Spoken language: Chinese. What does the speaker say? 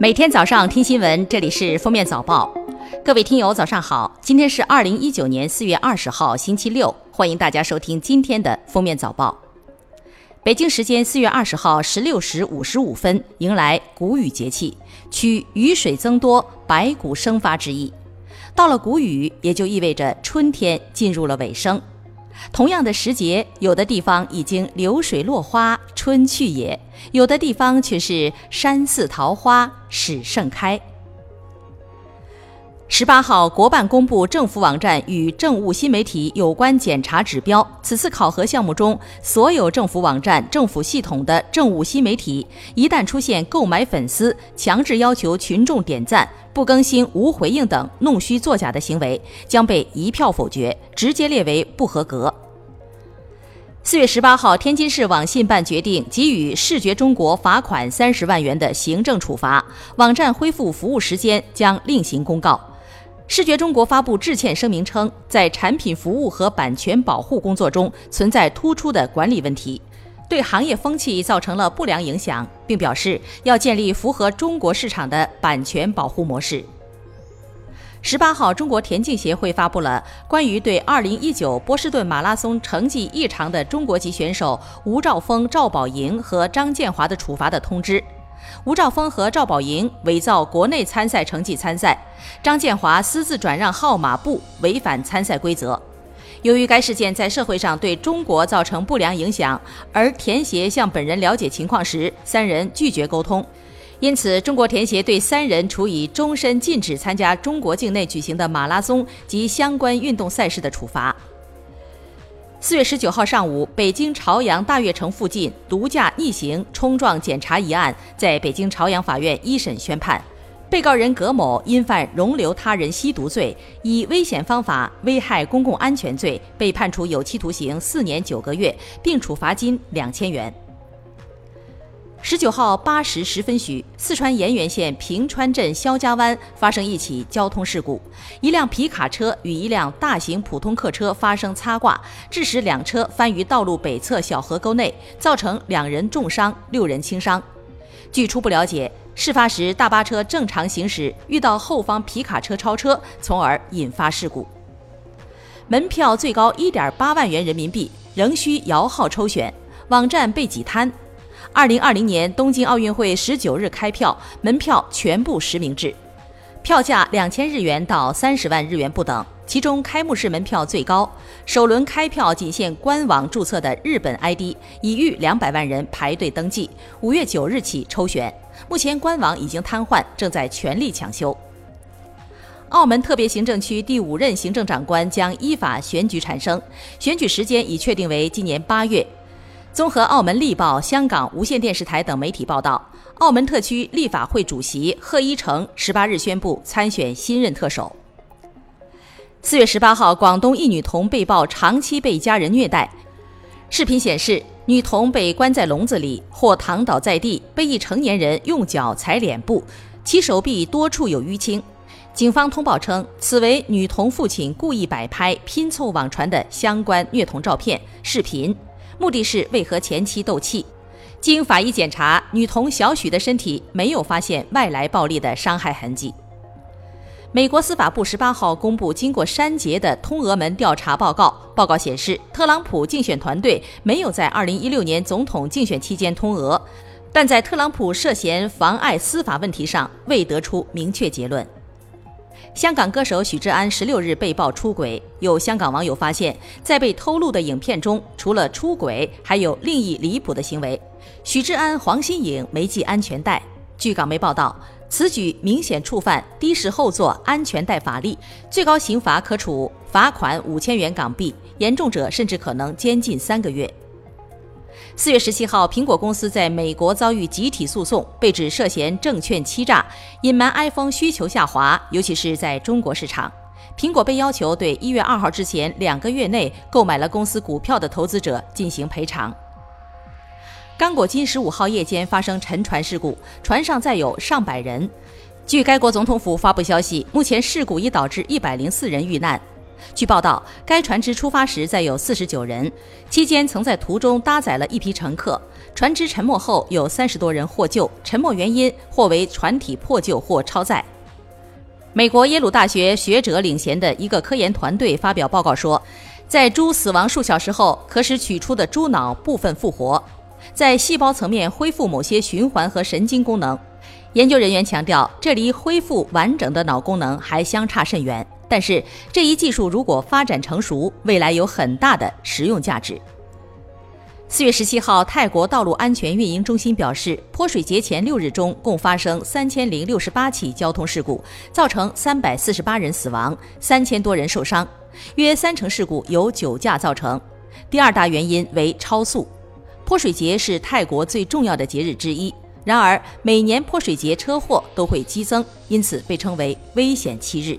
每天早上听新闻，这里是封面早报。各位听友，早上好！今天是二零一九年四月二十号，星期六，欢迎大家收听今天的封面早报。北京时间四月二十号十六时五十五分，迎来谷雨节气，取雨水增多、百谷生发之意。到了谷雨，也就意味着春天进入了尾声。同样的时节，有的地方已经流水落花，春去也；有的地方却是山寺桃花始盛开。十八号，国办公布政府网站与政务新媒体有关检查指标。此次考核项目中，所有政府网站、政府系统的政务新媒体，一旦出现购买粉丝、强制要求群众点赞、不更新、无回应等弄虚作假的行为，将被一票否决，直接列为不合格。四月十八号，天津市网信办决定给予视觉中国罚款三十万元的行政处罚，网站恢复服务时间将另行公告。视觉中国发布致歉声明称，在产品服务和版权保护工作中存在突出的管理问题，对行业风气造成了不良影响，并表示要建立符合中国市场的版权保护模式。十八号，中国田径协会发布了关于对二零一九波士顿马拉松成绩异常的中国籍选手吴兆峰、赵宝莹和张建华的处罚的通知。吴兆峰和赵宝莹伪造国内参赛成绩参赛，张建华私自转让号码布，违反参赛规则。由于该事件在社会上对中国造成不良影响，而田协向本人了解情况时，三人拒绝沟通，因此中国田协对三人处以终身禁止参加中国境内举行的马拉松及相关运动赛事的处罚。四月十九号上午，北京朝阳大悦城附近毒驾逆行冲撞检查一案在北京朝阳法院一审宣判，被告人葛某因犯容留他人吸毒罪，以危险方法危害公共安全罪，被判处有期徒刑四年九个月，并处罚金两千元。十九号八时十分许，四川盐源县平川镇肖家湾发生一起交通事故，一辆皮卡车与一辆大型普通客车发生擦挂，致使两车翻于道路北侧小河沟内，造成两人重伤、六人轻伤。据初步了解，事发时大巴车正常行驶，遇到后方皮卡车超车，从而引发事故。门票最高一点八万元人民币，仍需摇号抽选，网站被挤瘫。二零二零年东京奥运会十九日开票，门票全部实名制，票价两千日元到三十万日元不等。其中开幕式门票最高，首轮开票仅限官网注册的日本 ID，已逾两百万人排队登记。五月九日起抽选，目前官网已经瘫痪，正在全力抢修。澳门特别行政区第五任行政长官将依法选举产生，选举时间已确定为今年八月。综合澳门立报、香港无线电视台等媒体报道，澳门特区立法会主席贺一诚十八日宣布参选新任特首。四月十八号，广东一女童被曝长期被家人虐待，视频显示女童被关在笼子里或躺倒在地，被一成年人用脚踩脸部，其手臂多处有淤青。警方通报称，此为女童父亲故意摆拍、拼凑网传的相关虐童照片、视频。目的是为和前妻斗气。经法医检查，女童小许的身体没有发现外来暴力的伤害痕迹。美国司法部十八号公布经过删节的通俄门调查报告，报告显示，特朗普竞选团队没有在二零一六年总统竞选期间通俄，但在特朗普涉嫌妨碍司法问题上未得出明确结论。香港歌手许志安十六日被曝出轨，有香港网友发现，在被偷录的影片中，除了出轨，还有另一离谱的行为。许志安、黄心颖没系安全带。据港媒报道，此举明显触犯的士后座安全带法例，最高刑罚可处罚款五千元港币，严重者甚至可能监禁三个月。四月十七号，苹果公司在美国遭遇集体诉讼，被指涉嫌证券欺诈，隐瞒 iPhone 需求下滑，尤其是在中国市场。苹果被要求对一月二号之前两个月内购买了公司股票的投资者进行赔偿。刚果金十五号夜间发生沉船事故，船上载有上百人。据该国总统府发布消息，目前事故已导致一百零四人遇难。据报道，该船只出发时载有四十九人，期间曾在途中搭载了一批乘客。船只沉没后，有三十多人获救，沉没原因或为船体破旧或超载。美国耶鲁大学学者领衔的一个科研团队发表报告说，在猪死亡数小时后，可使取出的猪脑部分复活，在细胞层面恢复某些循环和神经功能。研究人员强调，这离恢复完整的脑功能还相差甚远。但是，这一技术如果发展成熟，未来有很大的实用价值。四月十七号，泰国道路安全运营中心表示，泼水节前六日中共发生三千零六十八起交通事故，造成三百四十八人死亡，三千多人受伤，约三成事故由酒驾造成。第二大原因为超速。泼水节是泰国最重要的节日之一，然而每年泼水节车祸都会激增，因此被称为危险七日。